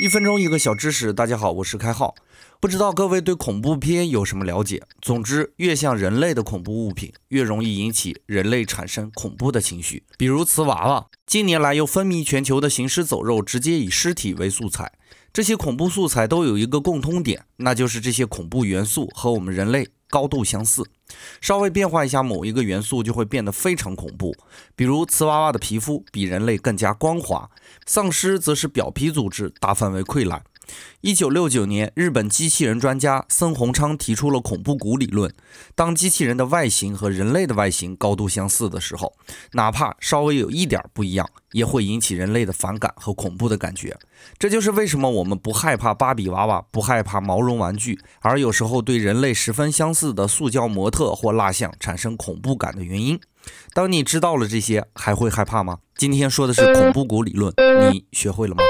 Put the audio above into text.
一分钟一个小知识，大家好，我是开浩。不知道各位对恐怖片有什么了解？总之，越像人类的恐怖物品，越容易引起人类产生恐怖的情绪。比如瓷娃娃，近年来又风靡全球的行尸走肉，直接以尸体为素材。这些恐怖素材都有一个共通点，那就是这些恐怖元素和我们人类高度相似。稍微变化一下某一个元素，就会变得非常恐怖。比如瓷娃娃的皮肤比人类更加光滑，丧尸则是表皮组织大范围溃烂。一九六九年，日本机器人专家森宏昌提出了恐怖谷理论。当机器人的外形和人类的外形高度相似的时候，哪怕稍微有一点不一样，也会引起人类的反感和恐怖的感觉。这就是为什么我们不害怕芭比娃娃，不害怕毛绒玩具，而有时候对人类十分相似的塑胶模特或蜡像产生恐怖感的原因。当你知道了这些，还会害怕吗？今天说的是恐怖谷理论，你学会了吗？